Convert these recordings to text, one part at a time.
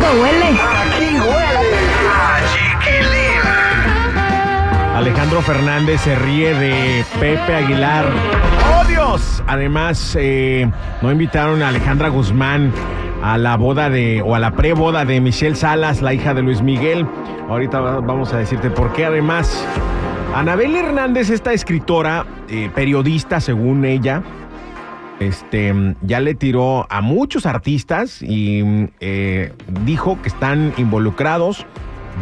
cómo huele. Aquí huele a chiquilín. Alejandro Fernández se ríe de Pepe Aguilar. ¡Oh, Dios! Además, eh, no invitaron a Alejandra Guzmán a la boda de, o a la preboda de Michelle Salas, la hija de Luis Miguel. Ahorita va- vamos a decirte por qué. Además, Anabel Hernández, esta escritora, eh, periodista, según ella, este, ya le tiró a muchos artistas y eh, dijo que están involucrados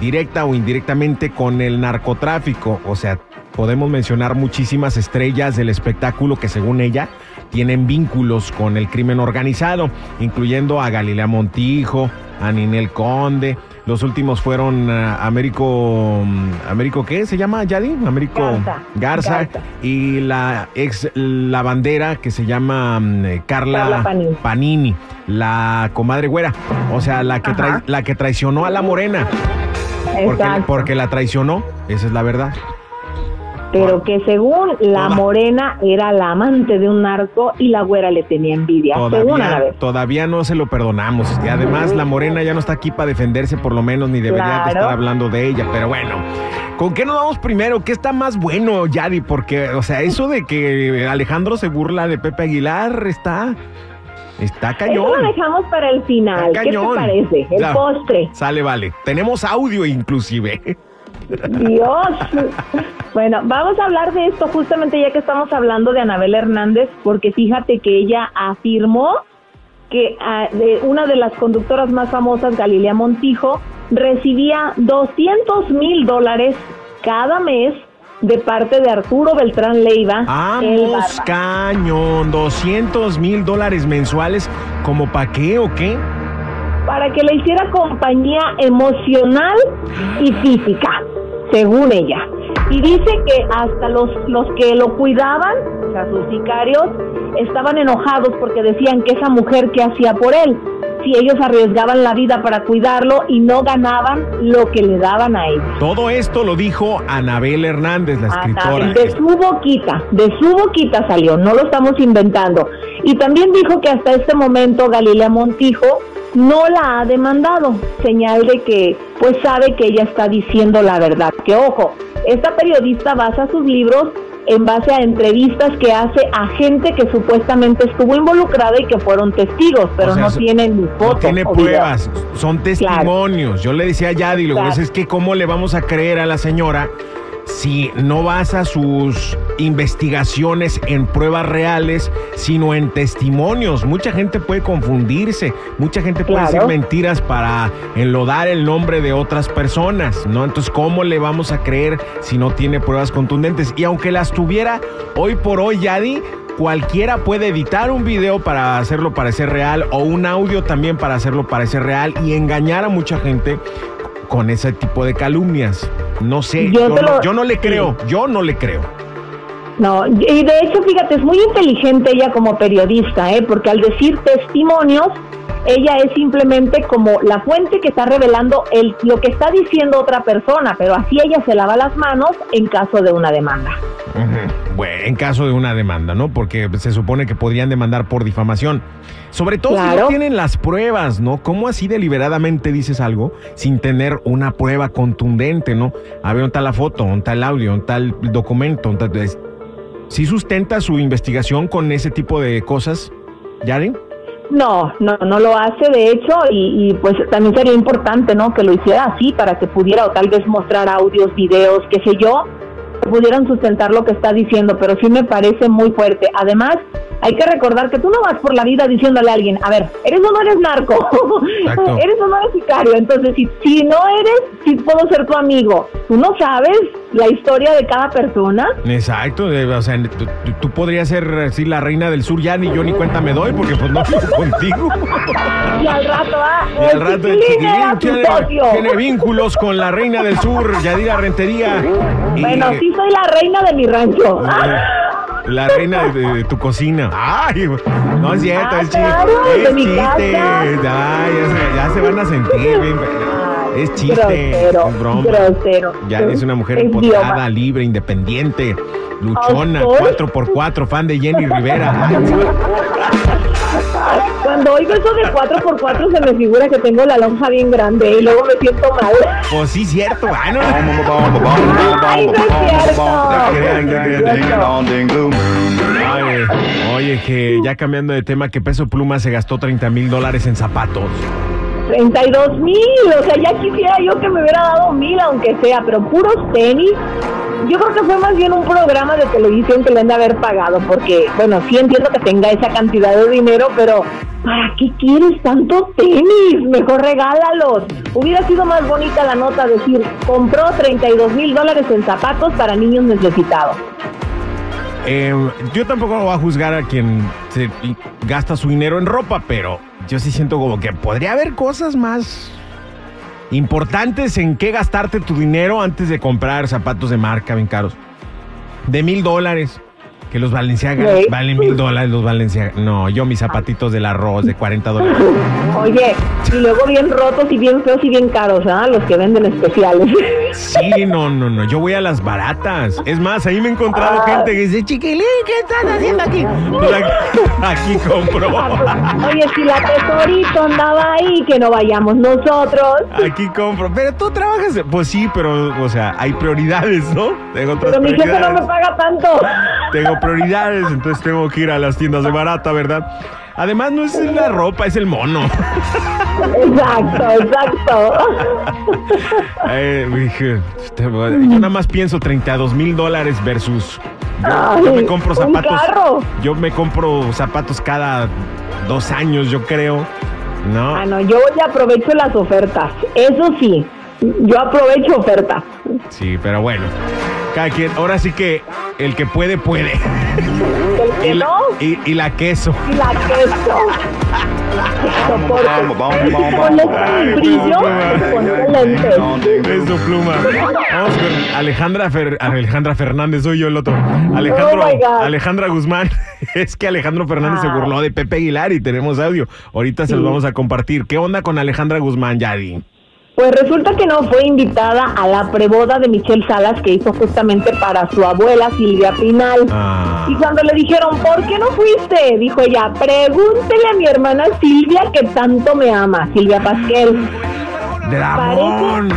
directa o indirectamente con el narcotráfico. O sea, podemos mencionar muchísimas estrellas del espectáculo que según ella tienen vínculos con el crimen organizado, incluyendo a Galilea Montijo, a Ninel Conde. Los últimos fueron ah, Américo, mm, Américo, ¿qué se llama, Yadi? Américo Garza. Garza, Garza. y la ex lavandera que se llama mm, eh, Carla, Carla Panini. Panini, la comadre güera, o sea, la que, trai- la que traicionó a la morena, porque, porque la traicionó, esa es la verdad. Pero que según la morena era la amante de un narco y la güera le tenía envidia. según Todavía, Anabel. todavía no se lo perdonamos. Y además la morena ya no está aquí para defenderse, por lo menos, ni debería de estar hablando de ella. Pero bueno, ¿con qué nos vamos primero? ¿Qué está más bueno, Yadi? Porque, o sea, eso de que Alejandro se burla de Pepe Aguilar está... Está Eso cañón. lo dejamos para el final. ¿Qué te parece? El postre. Sale, vale. Tenemos audio inclusive. Dios. Bueno, vamos a hablar de esto justamente ya que estamos hablando de Anabel Hernández, porque fíjate que ella afirmó que ah, de una de las conductoras más famosas, Galilea Montijo, recibía 200 mil dólares cada mes de parte de Arturo Beltrán Leiva. Vamos, cañón. 200 mil dólares mensuales. ¿Como pa' qué o qué? para que le hiciera compañía emocional y física, según ella. Y dice que hasta los, los que lo cuidaban, o sea, sus sicarios, estaban enojados porque decían que esa mujer que hacía por él, si ellos arriesgaban la vida para cuidarlo y no ganaban lo que le daban a ellos. Todo esto lo dijo Anabel Hernández, la escritora. De su boquita, de su boquita salió, no lo estamos inventando. Y también dijo que hasta este momento Galilea Montijo no la ha demandado, señal de que pues sabe que ella está diciendo la verdad. Que ojo, esta periodista basa sus libros en base a entrevistas que hace a gente que supuestamente estuvo involucrada y que fueron testigos, pero O sea, no tienen ni No fotos. tiene o videos. pruebas, son testimonios. Yo le decía a Yadi, lo Claro. es que cómo le vamos a creer a la señora si no basa sus investigaciones en pruebas reales, sino en testimonios. Mucha gente puede confundirse, mucha gente puede Claro. decir mentiras para enlodar el nombre de otras personas, ¿no? Entonces, ¿cómo le vamos a creer si no tiene pruebas contundentes? Y aunque las tuviera, hoy por hoy, Yadi, cualquiera puede editar un video para hacerlo parecer real o un audio también para hacerlo parecer real y engañar a mucha gente con ese tipo de calumnias. No sé, Yo no, lo- yo no le sí. creo, yo no le creo. No, y de hecho, fíjate, es muy inteligente ella como periodista, ¿eh? porque al decir testimonios, ella es simplemente como la fuente que está revelando el, lo que está diciendo otra persona, pero así ella se lava las manos en caso de una demanda. Bueno, en caso de una demanda, ¿no? Porque se supone que podrían demandar por difamación. Sobre todo si no tienen las pruebas, ¿no? ¿Cómo así deliberadamente dices algo sin tener una prueba contundente, ¿no? A ver, ¿dónde está la foto? ¿Dónde está el audio? ¿Dónde está el documento? ¿Dónde está- es- ¿Sí sustenta su investigación con ese tipo de cosas, Yari? No, no, no lo hace de hecho y, y, pues también sería importante, ¿no? Que lo hiciera así para que pudiera o tal vez mostrar audios, videos, qué sé yo, que pudieran sustentar lo que está diciendo, pero sí me parece muy fuerte. Además, hay que recordar que tú no vas por la vida diciéndole a alguien, a ver, ¿eres o no eres narco? ¿Eres o no eres sicario? Entonces, si, si no eres, sí puedo ser tu amigo. Tú no sabes la historia de cada persona. Exacto, o sea, tú, podrías ser así la reina del sur, ya ni yo ni cuenta me doy, porque pues no vivo contigo. Y al rato, ah, Y al rato el chiquilín era tiene, vínculos con la reina del sur, Yadira Rentería. Y- Bueno, sí soy la reina de mi rancho. La reina de, de tu cocina. Ay, no es cierto, Ah, es chiste. claro, es chiste. Ay, ya, se, ya se van a sentir bien. Es chiste, Grosero, es broma. grosero. Ya es una mujer empoderada, libre, independiente, luchona, ¿Ah, soy? 4x4, fan de Jenny Rivera. Ay, Cuando oigo eso de 4x4 se me figura que tengo la lonja bien grande y luego me siento mal. pues sí, cierto. Ay, no, Ay, no es cierto. oye, que ya cambiando de tema, que Peso Pluma se gastó 30 mil dólares en zapatos. 32 mil, o sea, ya quisiera yo que me hubiera dado mil, aunque sea, pero puros tenis. Yo creo que fue más bien un programa de televisión que le han de haber pagado, porque, bueno, sí entiendo que tenga esa cantidad de dinero, pero ¿para qué quieres tanto tenis? Mejor regálalos. Hubiera sido más bonita la nota decir, compró 32 mil dólares en zapatos para niños necesitados. Eh, yo tampoco voy a juzgar a quien se gasta su dinero en ropa, pero yo sí siento como que podría haber cosas más importantes en qué gastarte tu dinero antes de comprar zapatos de marca bien caros. De mil dólares. Que los Valenciaga Sí. valen mil dólares los Valenciaga. No, yo mis zapatitos del arroz de 40 dólares. Oye, y luego bien rotos y bien feos y bien caros, ¿ah? Los que venden especiales. Sí, no, no, no. Yo voy a las baratas. Es más, ahí me he encontrado Ah. gente que dice, chiquilín, ¿qué estás haciendo aquí? Pues aquí, aquí compro. Oye, si la tesorito andaba ahí, que no vayamos nosotros. Aquí compro. Pero tú trabajas. Pues sí, pero, o sea, hay prioridades, ¿no? Tengo otras Pero mi jefe no me paga tanto. Tengo prioridades, entonces tengo que ir a las tiendas de barata, ¿verdad? Además, no es la ropa, es el mono. Exacto, exacto. Eh, dije, yo nada más pienso 32 mil dólares versus. Yo, yo me compro zapatos. carro. Yo me compro zapatos cada dos años, yo creo. ¿No? Ah, no, yo ya aprovecho las ofertas. Eso sí, yo aprovecho ofertas. Sí, pero bueno. Cada quien, ahora sí que el que puede, puede. El Y que la, no, y- y la queso. y la queso. Con Ay, este brillo, pues, con. Eso, pluma. Vamos con Alejandra, Fer- Alejandra Fernández, soy yo el otro. Alejandro, Oh. Alejandra Guzmán. Es que Alejandro Fernández se Ah. burló de Pepe Aguilar y tenemos audio. Ahorita se los vamos a compartir. ¿Qué onda con Alejandra Guzmán, Yadi? Pues resulta que no fue invitada a la preboda de Michelle Salas que hizo justamente para su abuela Silvia Pinal. Ah, Y cuando le dijeron, ¿por qué no fuiste? Dijo ella, pregúntele a mi hermana Silvia que tanto me ama, Silvia Pasquel. Dramón.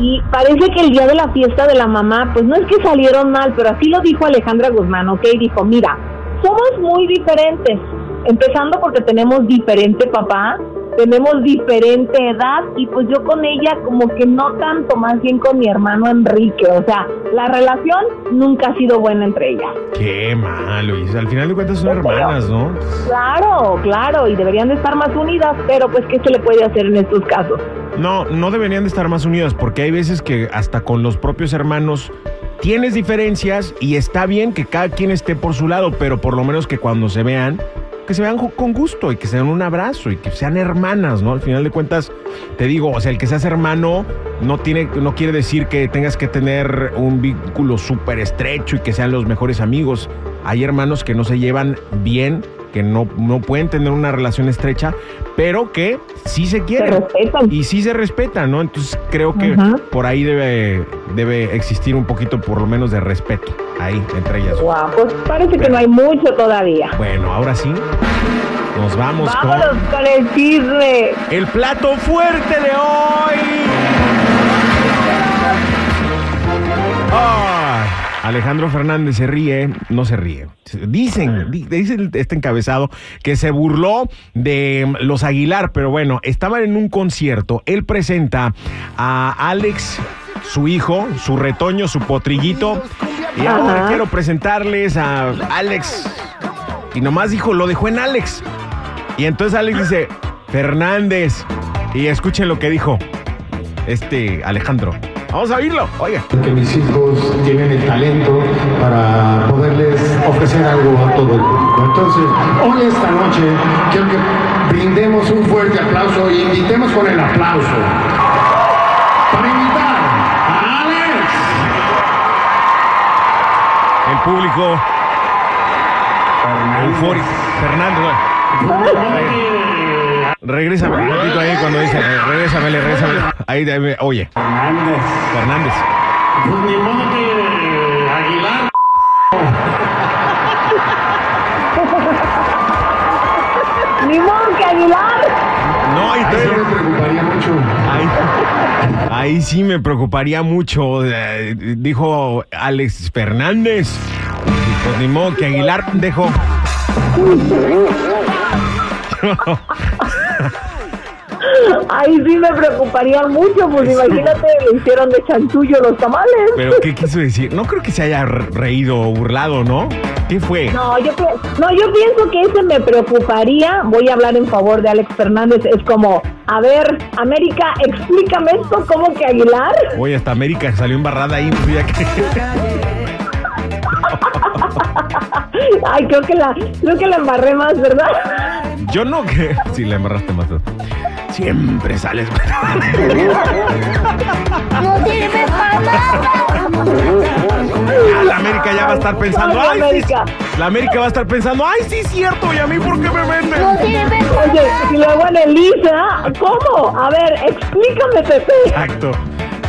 Y parece que el día de la fiesta de la mamá, pues no es que salieron mal, pero así lo dijo Alejandra Guzmán, ¿ok? Dijo, mira, somos muy diferentes. Empezando porque tenemos diferente papá, tenemos diferente edad y pues yo con ella como que no tanto, más bien con mi hermano Enrique. O sea, la relación nunca ha sido buena entre ellas. Qué malo. Y al final de cuentas son hermanas, ¿no? Claro, claro, y deberían de estar más unidas, pero pues ¿qué se le puede hacer en estos casos? No, no deberían de estar más unidas porque hay veces que hasta con los propios hermanos tienes diferencias y está bien que cada quien esté por su lado, pero por lo menos que cuando se vean, que se vean con gusto y que se den un abrazo y que sean hermanas, ¿no? Al final de cuentas, te digo, o sea, el que seas hermano no tiene, no quiere decir que tengas que tener un vínculo súper estrecho y que sean los mejores amigos. Hay hermanos que no se llevan bien, que no, no pueden tener una relación estrecha, pero que sí se Se quieren. respetan. Y sí se respeta, ¿no? Entonces creo que por ahí debe, debe existir un poquito, por lo menos, de respeto ahí entre ellas. Guau, pues parece que no hay mucho todavía. Bueno, ahora sí, nos vamos Vámonos con el chisme. con el plato fuerte de hoy. Alejandro Fernández se ríe, no se ríe. Dicen, di- dice el- este encabezado que se burló de los Aguilar, pero bueno, estaban en un concierto. Él presenta a Alex, su hijo, su retoño, su potrillito. Y ahora Ajá. quiero presentarles a Alex. Y nomás dijo, lo dejó en Alex. Y entonces Alex dice, Fernández. Y escuchen lo que dijo este Alejandro. Vamos a oírlo, oiga. que mis hijos tienen el talento para poderles ofrecer algo a todo el público. Entonces, hoy esta noche quiero que brindemos un fuerte aplauso y invitemos con el aplauso público eufórico. Fernando. Regrésame un poquito ahí cuando dice, eh, regrésamele, regrésamele. Ahí, ahí, oye, Fernández. Fernández. Pues ni modo que Aguilar. Ni modo que Aguilar. No, ahí, Eso me preocuparía mucho. ahí, ahí sí me preocuparía mucho. eh, dijo Alex Fernández. Pues ni modo que Aguilar dejó. Ahí sí me preocuparía mucho, pues imagínate, le hicieron de chanchullo los tamales. Pero ¿qué quiso decir? No creo que se haya re- reído o burlado, ¿no? ¿Qué fue? No, yo, no, yo pienso que ese me preocuparía. Voy a hablar en favor de Alex Fernández. Es como, a ver, América, explícame esto, ¿cómo que Aguilar? Oye, hasta América salió embarrada ahí. pues ya que- Ay, creo que la, creo que la embarré más, ¿verdad? Yo no que. Sí, la embarraste más. Siempre sales. No sirve para nada. La América ya va a estar pensando. Ay, ¡Ay, sí! América. La América va a estar pensando. ¡Ay, sí, cierto! ¿Y a mí por qué me No meten? sirve para Oye, y luego en Elisa, ¿cómo? A ver, explícame, Pepe. Exacto.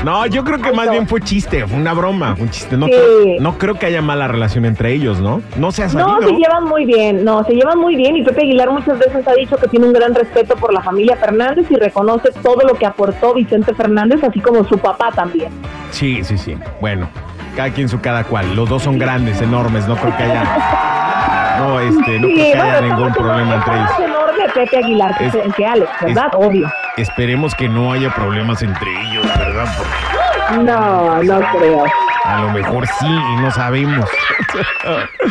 No, yo creo que más bien fue chiste, fue una broma, un chiste. No, Sí. creo, no creo que haya mala relación entre ellos, ¿no? No se ha. No, se llevan muy bien, no, se llevan muy bien y Pepe Aguilar muchas veces ha dicho que tiene un gran respeto por la familia Fernández y reconoce todo lo que aportó Vicente Fernández, así como su papá también. Sí, sí, sí. Bueno, cada quien su cada cual. Los dos son grandes, enormes. No creo que haya. No, este, no creo que haya ningún problema entre ellos. enorme Pepe Aguilar Es- que Alex, ¿verdad? Obvio. Esperemos que no haya problemas entre ellos, ¿verdad? Porque No, no creo. a lo mejor sí y no sabemos.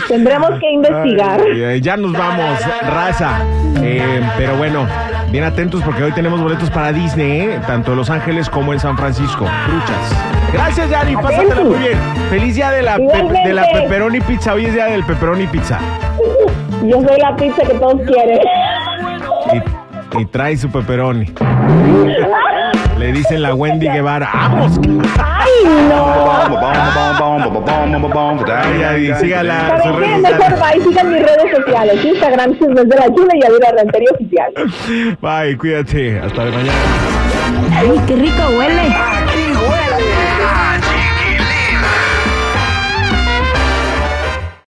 Tendremos que investigar. Ay, ya nos vamos, raza. Eh, pero bueno, bien atentos porque hoy tenemos boletos para Disney, ¿eh? tanto en Los Ángeles como en San Francisco. Truchas. Gracias, Yari. Pásatela muy bien. Feliz día de la, pe- de la pepperoni pizza. Hoy es día del pepperoni pizza. Yo soy la pizza que todos quieren. Y, y trae su pepperoni. Le dicen la Wendy Guevara. ¡Vamos! ¡Ay, no! Ay, ay, sígala. sus ¿Saben qué? redes Mejor sociales. bye, sigan mis redes sociales. Instagram, Chismes de la Chula y Adira Rentería Oficial. Bye, cuídate. Hasta mañana. Ay, qué rico huele. Aquí huele